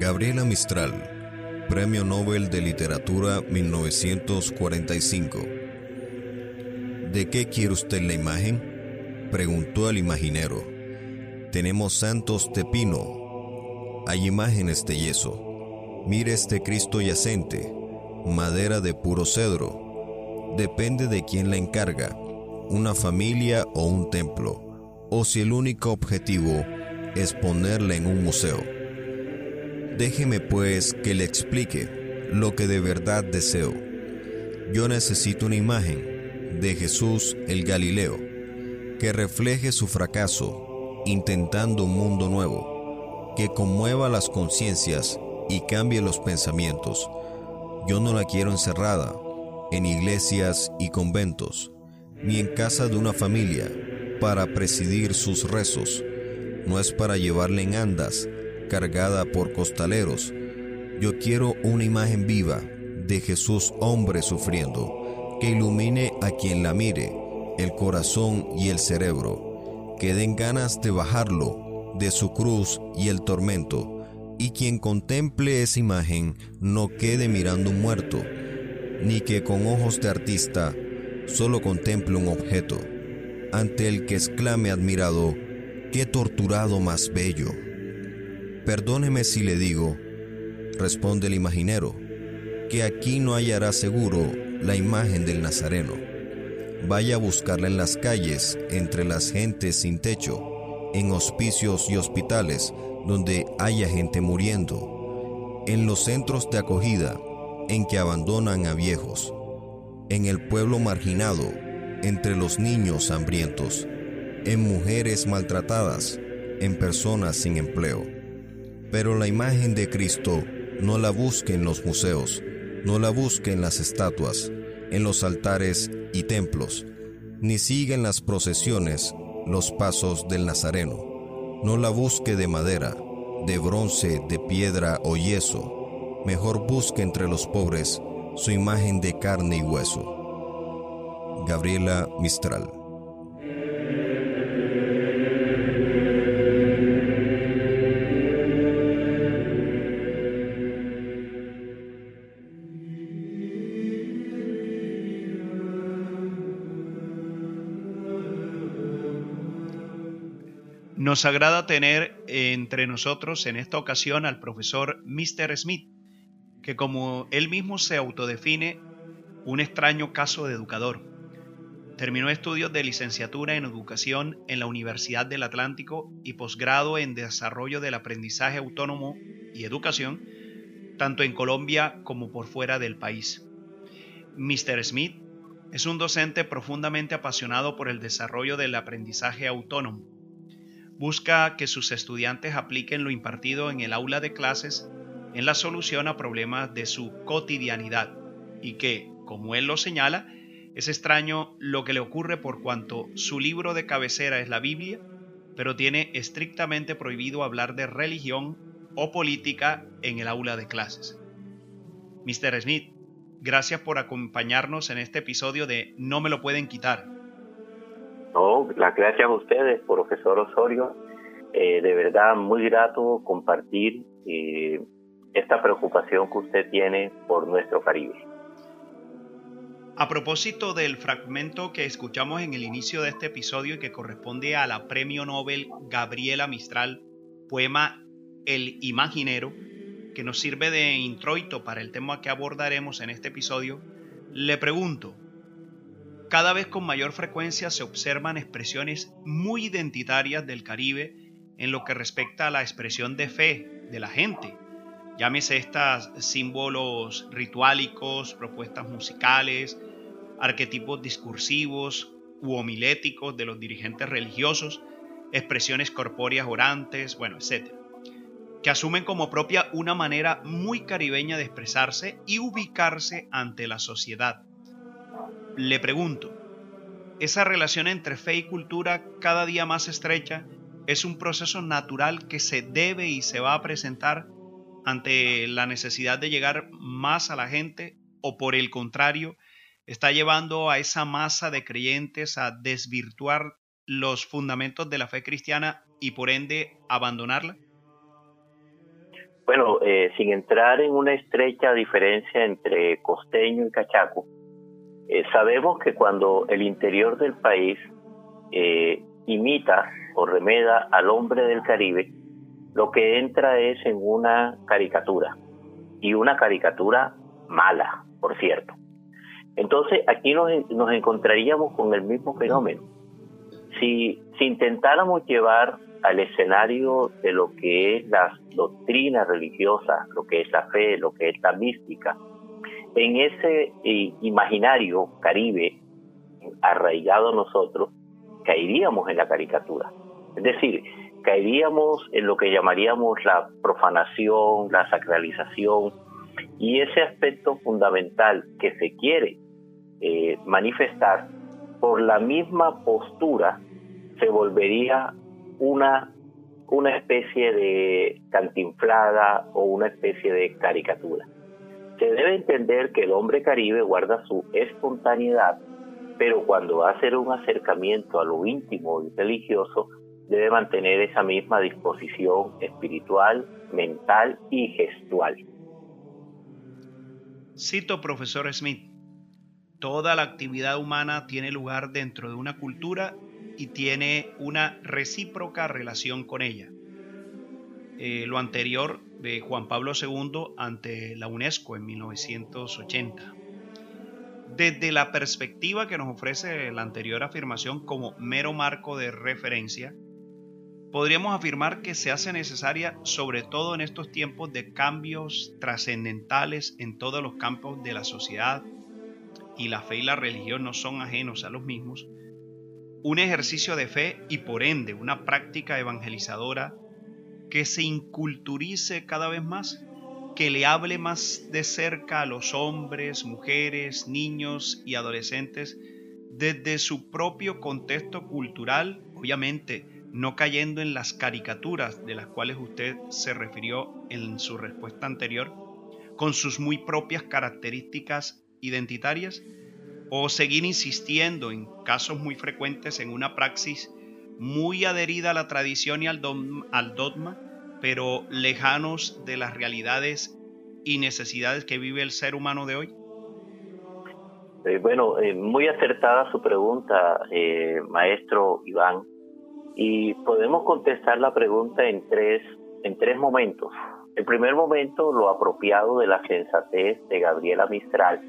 Gabriela Mistral, Premio Nobel de Literatura 1945. ¿De qué quiere usted la imagen? Preguntó el imaginero. Tenemos santos de pino. Hay imágenes de yeso. Mire este Cristo yacente, madera de puro cedro. Depende de quién la encarga, una familia o un templo, o si el único objetivo es ponerla en un museo. Déjeme pues que le explique lo que de verdad deseo. Yo necesito una imagen de Jesús el Galileo que refleje su fracaso intentando un mundo nuevo, que conmueva las conciencias y cambie los pensamientos. Yo no la quiero encerrada en iglesias y conventos, ni en casa de una familia para presidir sus rezos. No es para llevarle en andas cargada por costaleros. Yo quiero una imagen viva de Jesús hombre sufriendo, que ilumine a quien la mire, el corazón y el cerebro, que den ganas de bajarlo de su cruz y el tormento, y quien contemple esa imagen no quede mirando un muerto, ni que con ojos de artista solo contemple un objeto, ante el que exclame admirado, qué torturado más bello. Perdóneme si le digo, responde el imaginero, que aquí no hallará seguro la imagen del Nazareno. Vaya a buscarla en las calles, entre las gentes sin techo, en hospicios y hospitales donde haya gente muriendo, en los centros de acogida en que abandonan a viejos, en el pueblo marginado, entre los niños hambrientos, en mujeres maltratadas, en personas sin empleo pero la imagen de Cristo no la busque en los museos, no la busque en las estatuas, en los altares y templos, ni siga en las procesiones los pasos del Nazareno. No la busque de madera, de bronce, de piedra o yeso. Mejor busque entre los pobres su imagen de carne y hueso. Gabriela Mistral Nos agrada tener entre nosotros en esta ocasión al profesor Mr. Smith, que como él mismo se autodefine, un extraño caso de educador. Terminó estudios de licenciatura en educación en la Universidad del Atlántico y posgrado en desarrollo del aprendizaje autónomo y educación, tanto en Colombia como por fuera del país. Mr. Smith es un docente profundamente apasionado por el desarrollo del aprendizaje autónomo busca que sus estudiantes apliquen lo impartido en el aula de clases en la solución a problemas de su cotidianidad y que, como él lo señala, es extraño lo que le ocurre por cuanto su libro de cabecera es la Biblia, pero tiene estrictamente prohibido hablar de religión o política en el aula de clases. Mr. Smith, gracias por acompañarnos en este episodio de No me lo pueden quitar no, las gracias a ustedes, profesor Osorio. Eh, de verdad, muy grato compartir eh, esta preocupación que usted tiene por nuestro Caribe. A propósito del fragmento que escuchamos en el inicio de este episodio y que corresponde a la Premio Nobel Gabriela Mistral, poema El Imaginero, que nos sirve de introito para el tema que abordaremos en este episodio, le pregunto, cada vez con mayor frecuencia se observan expresiones muy identitarias del Caribe en lo que respecta a la expresión de fe de la gente. Llámese estas símbolos rituálicos, propuestas musicales, arquetipos discursivos u homiléticos de los dirigentes religiosos, expresiones corpóreas orantes, bueno, etc. Que asumen como propia una manera muy caribeña de expresarse y ubicarse ante la sociedad le pregunto, ¿esa relación entre fe y cultura cada día más estrecha es un proceso natural que se debe y se va a presentar ante la necesidad de llegar más a la gente o por el contrario, está llevando a esa masa de creyentes a desvirtuar los fundamentos de la fe cristiana y por ende abandonarla? Bueno, eh, sin entrar en una estrecha diferencia entre costeño y cachaco, eh, sabemos que cuando el interior del país eh, imita o remeda al hombre del Caribe, lo que entra es en una caricatura, y una caricatura mala, por cierto. Entonces aquí nos, encontraríamos con el mismo fenómeno. Si, si intentáramos llevar al escenario de lo que es la doctrina religiosa, lo que es la fe, lo que es la mística, en ese eh, imaginario caribe arraigado nosotros, caeríamos en la caricatura. Es decir, caeríamos en lo que llamaríamos la profanación, la sacralización y ese aspecto fundamental que se quiere eh, manifestar por la misma postura se volvería una, una especie de cantinflada o una especie de caricatura. Se debe entender que el hombre caribe guarda su espontaneidad, pero cuando va a hacer un acercamiento a lo íntimo y religioso, debe mantener esa misma disposición espiritual, mental y gestual. Cito, profesor Smith, toda la actividad humana tiene lugar dentro de una cultura y tiene una recíproca relación con ella. Eh, lo anterior de Juan Pablo II ante la UNESCO en 1980. Desde la perspectiva que nos ofrece la anterior afirmación como mero marco de referencia, podríamos afirmar que se hace necesaria, sobre todo en estos tiempos de cambios trascendentales en todos los campos de la sociedad, y la fe y la religión no son ajenos a los mismos, un ejercicio de fe y por ende una práctica evangelizadora que se inculturice cada vez más, que le hable más de cerca a los hombres, mujeres, niños y adolescentes desde su propio contexto cultural, obviamente no cayendo en las caricaturas de las cuales usted se refirió en su respuesta anterior, con sus muy propias características identitarias, o seguir insistiendo en casos muy frecuentes en una praxis muy adherida a la tradición y al dogma, pero lejanos de las realidades y necesidades que vive el ser humano de hoy? Eh, bueno, eh, muy acertada su pregunta, eh, maestro Iván, y podemos contestar la pregunta en tres, en tres momentos. El primer momento, lo apropiado de la sensatez de Gabriela Mistral,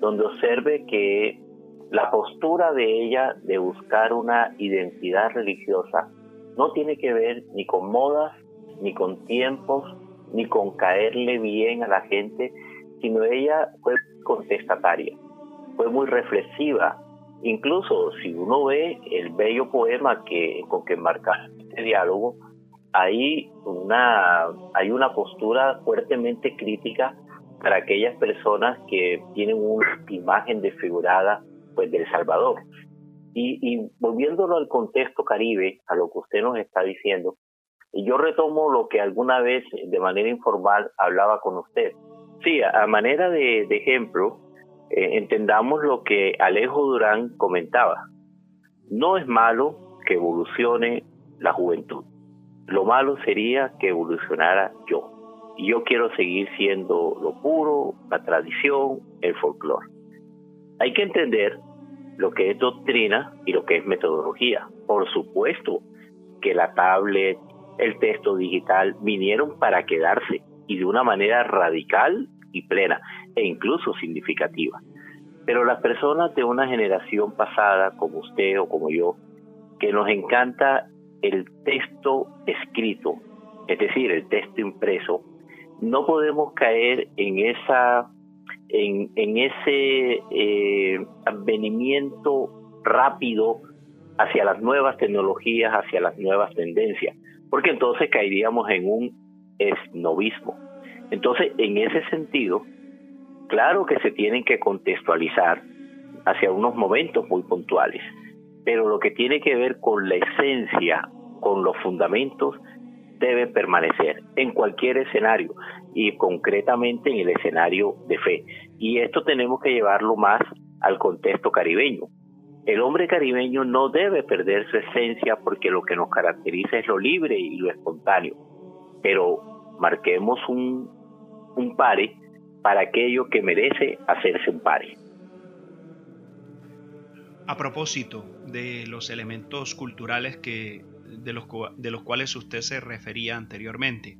donde observe que la postura de ella de buscar una identidad religiosa no tiene que ver ni con modas, ni con tiempos, ni con caerle bien a la gente, sino ella fue contestataria, fue muy reflexiva. Incluso si uno ve el bello poema que, con que marca este diálogo, hay una, hay una postura fuertemente crítica para aquellas personas que tienen una imagen desfigurada pues del Salvador. Y, y volviéndolo al contexto caribe, a lo que usted nos está diciendo, yo retomo lo que alguna vez de manera informal hablaba con usted. Sí, a, manera de, ejemplo, eh, entendamos lo que Alejo Durán comentaba. No es malo que evolucione la juventud. Lo malo sería que evolucionara yo y yo quiero seguir siendo lo puro, la tradición, el folclore. Hay que entender lo que es doctrina y lo que es metodología. Por supuesto que la tablet, el texto digital vinieron para quedarse y de una manera radical y plena e incluso significativa. Pero las personas de una generación pasada, como usted o como yo, que nos encanta el texto escrito, es decir, el texto impreso, no podemos caer en esa en, ese eh, advenimiento rápido hacia las nuevas tecnologías, hacia las nuevas tendencias, porque entonces caeríamos en un esnovismo. Entonces, en ese sentido, claro que se tienen que contextualizar hacia unos momentos muy puntuales, pero lo que tiene que ver con la esencia, con los fundamentos, debe permanecer en cualquier escenario y concretamente en el escenario de fe. Y esto tenemos que llevarlo más al contexto caribeño. El hombre caribeño no debe perder su esencia porque lo que nos caracteriza es lo libre y lo espontáneo. Pero marquemos un, un pare para aquello que merece hacerse un pare. A propósito de los elementos culturales que, de, los, de los cuales usted se refería anteriormente,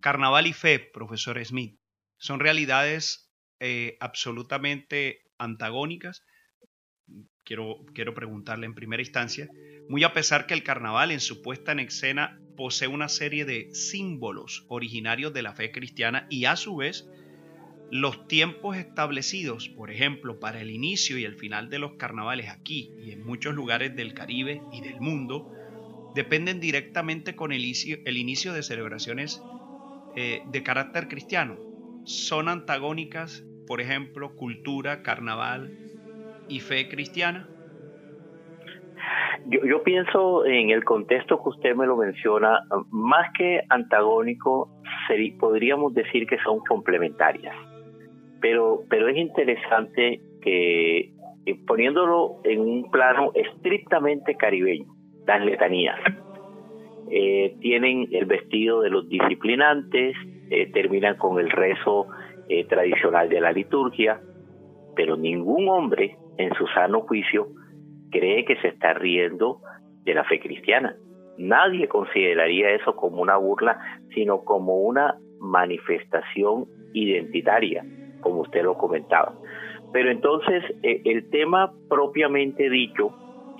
carnaval y fe, profesor Smith, son realidades eh, absolutamente antagónicas. Quiero, quiero preguntarle en primera instancia, muy a pesar que el carnaval en su puesta en escena posee una serie de símbolos originarios de la fe cristiana y a su vez los tiempos establecidos, por ejemplo, para el inicio y el final de los carnavales aquí y en muchos lugares del Caribe y del mundo, dependen directamente con el inicio, de celebraciones eh, de carácter cristiano. Son antagónicas, por ejemplo, cultura, carnaval y fe cristiana. Yo, yo pienso en el contexto que usted me lo menciona, más que antagónico, podríamos decir que son complementarias. Pero, pero es interesante que eh, poniéndolo en un plano estrictamente caribeño, las letanías. Eh, tienen el vestido de los disciplinantes, eh, terminan con el rezo tradicional de la liturgia, pero ningún hombre en su sano juicio cree que se está riendo de la fe cristiana. Nadie consideraría eso como una burla, sino como una manifestación identitaria como usted lo comentaba. Pero entonces eh, el tema propiamente dicho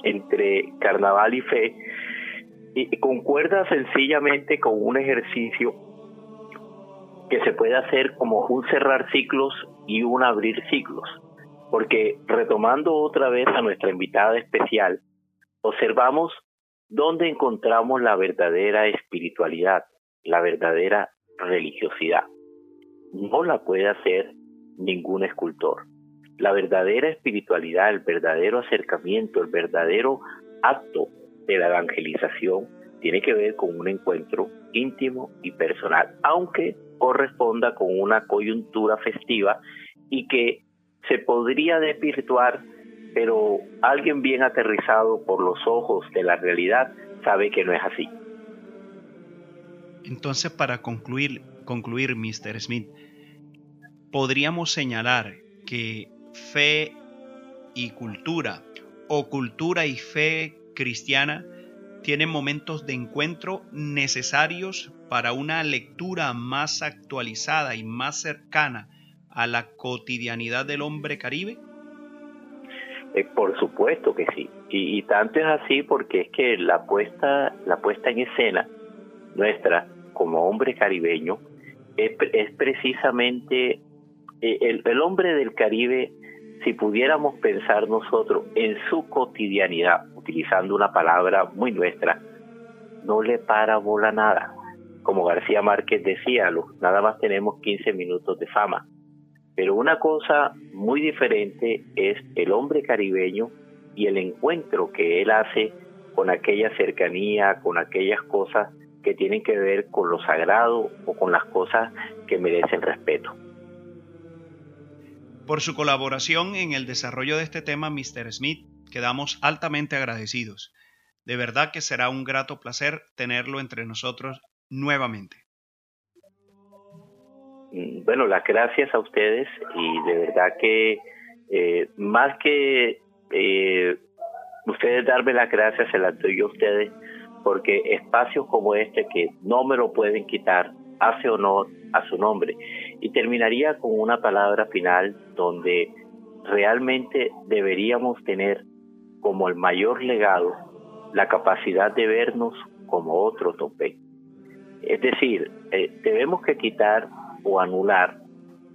entre carnaval y fe concuerda sencillamente con un ejercicio que se puede hacer como un cerrar ciclos y un abrir ciclos. Porque retomando otra vez a nuestra invitada especial, observamos dónde encontramos la verdadera espiritualidad, la verdadera religiosidad. No la puede hacer ningún escultor. La verdadera espiritualidad, el verdadero acercamiento, el verdadero acto de la evangelización tiene que ver con un encuentro íntimo y personal, aunque corresponda con una coyuntura festiva y que se podría desvirtuar, pero alguien bien aterrizado por los ojos de la realidad sabe que no es así. Entonces, para concluir, concluir, Mr. Smith, podríamos señalar que fe y cultura o cultura y fe cristiana tienen momentos de encuentro necesarios para una lectura más actualizada y más cercana a la cotidianidad del hombre caribe? Eh, por supuesto que sí. Y, tanto es así porque es que la puesta, la puesta en escena nuestra como hombre caribeño es, precisamente eh, el, hombre del Caribe, si pudiéramos pensar nosotros en su cotidianidad, utilizando una palabra muy nuestra, no le para bola nada. Como García Márquez decía, nada más tenemos 15 minutos de fama. Pero una cosa muy diferente es el hombre caribeño y el encuentro que él hace con aquella cercanía, con aquellas cosas que tienen que ver con lo sagrado o con las cosas que merecen respeto. Por su colaboración en el desarrollo de este tema, Mr. Smith, quedamos altamente agradecidos. De verdad que será un grato placer tenerlo entre nosotros nuevamente. Mm, bueno, las gracias a ustedes y de verdad que eh, más que eh, ustedes darme las gracias, se las doy a ustedes porque espacios como este que no me lo pueden quitar hace honor a su nombre. Y terminaría con una palabra final donde realmente deberíamos tener como el mayor legado la capacidad de vernos como otro tope. Es decir, eh, debemos que quitar o anular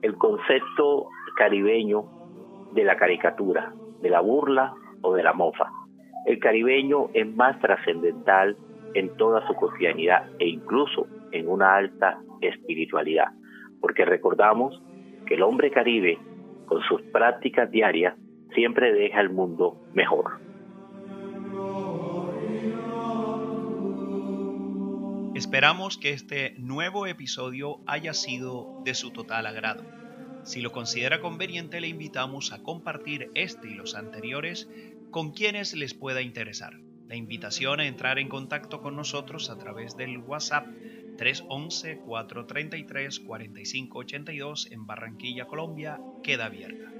el concepto caribeño de la caricatura, de la burla o de la mofa. El caribeño es más trascendental en toda su cotidianidad e incluso en una alta espiritualidad, porque recordamos que el hombre caribe, con sus prácticas diarias, siempre deja el mundo mejor. Esperamos que este nuevo episodio haya sido de su total agrado. Si lo considera conveniente, le invitamos a compartir este y los anteriores con quienes les pueda interesar. La invitación a entrar en contacto con nosotros a través del WhatsApp 311-433-4582 en Barranquilla, Colombia, queda abierta.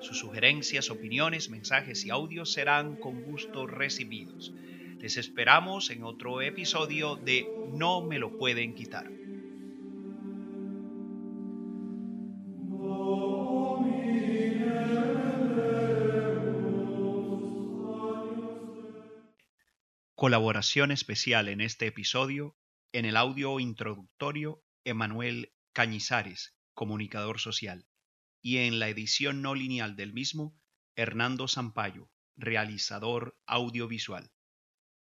Sus sugerencias, opiniones, mensajes y audios serán con gusto recibidos. Les esperamos en otro episodio de No me lo pueden quitar. Colaboración especial en este episodio, en el audio introductorio, Emanuel Cañizares, comunicador social, y en la edición no lineal del mismo, Hernando Zampayo, realizador audiovisual.